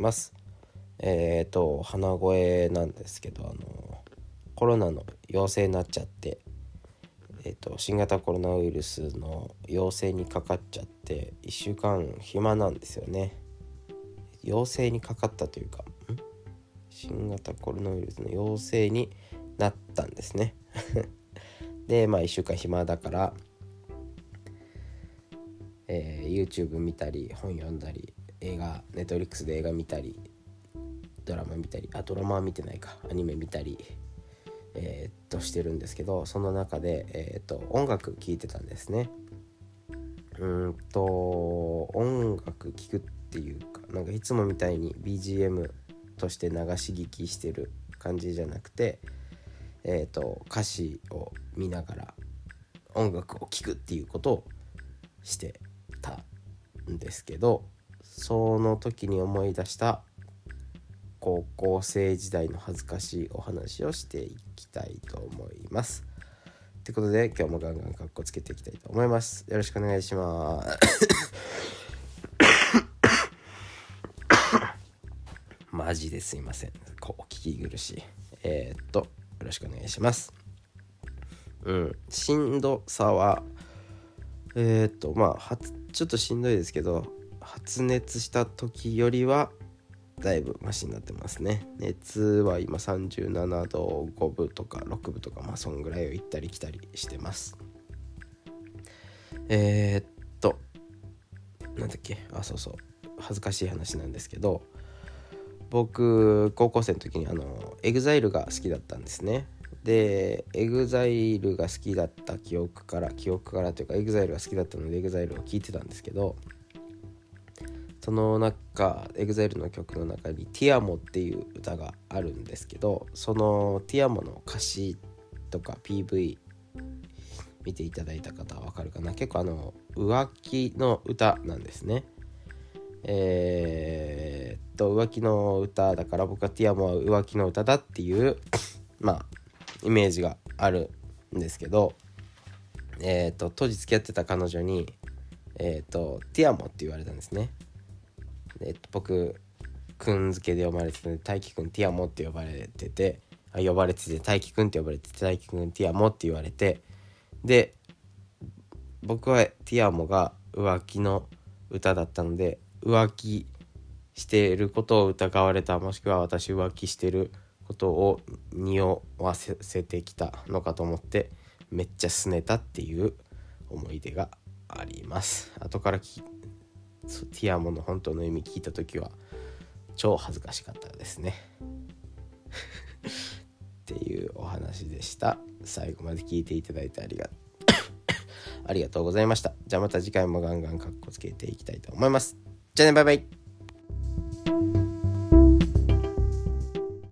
ます。えっ、ー、と鼻声なんですけどあのコロナの陽性になっちゃってえーと、新型コロナウイルスの陽性にかかっちゃって1週間暇なんですよね。陽性にかかったというか新型コロナウイルスの陽性になったんですね。でまあ1週間暇だから、えー、YouTube 見たり本読んだり映画 Netflix で映画見たりドラマ見たりあドラマは見てないか。アニメ見たりえー、っとしてるんですけどその中で、えー、っと音楽聴いてたんですね。うんと音楽聴くっていうかなんかいつもみたいに BGM として流し聞きしてる感じじゃなくてえーと、歌詞を見ながら音楽を聴くっていうことをしてたんですけどその時に思い出した高校生時代の恥ずかしいお話をしていきたいと思います。ということで今日もガンガンカッコつけていきたいと思います。よろしくお願いします。マジですいません。こう聞き苦しい。えー、っとよろしくお願いします。うん、しんどさはえー、っとまあちょっとしんどいですけど発熱した時よりはだいぶマシになってますね。熱は今37度5分とか6分とかまあそんぐらいを行ったり来たりしてます。えー、っとなんだっけ？あそうそう。恥ずかしい話なんですけど僕高校生の時にあの EXILE が好きだったんですね。で EXILE が好きだった記憶から記憶からというか EXILE が好きだったので EXILE を聴いてたんですけどその中 EXILE の曲の中に「TIAMO」っていう歌があるんですけどその「TIAMO」の歌詞とか PV 見ていただいた方はわかるかな。結構あの浮気の歌なんですね。えー、っと浮気の歌だから僕はティアモは浮気の歌だっていう まあイメージがあるんですけどえー、っと当時付き合ってた彼女にえー、っとティアモって言われたんですね。えっと僕くん付けで呼ばれてて大輝くんティアモって呼ばれててあ呼ばれてて大輝くんって呼ばれてて大輝くんティアモって言われてで僕はティアモが浮気の歌だったので浮気していることを疑われたもしくは私浮気してることを匂わせてきたのかと思ってめっちゃ拗ねたっていう思い出があります。後からティアモの本当の意味聞いた時は超恥ずかしかったですね。っていうお話でした。最後まで聞いていただいてありが ありがとうございました。じゃあまた次回もガンガンかっこつけていきたいと思います。じゃあねバイバイ。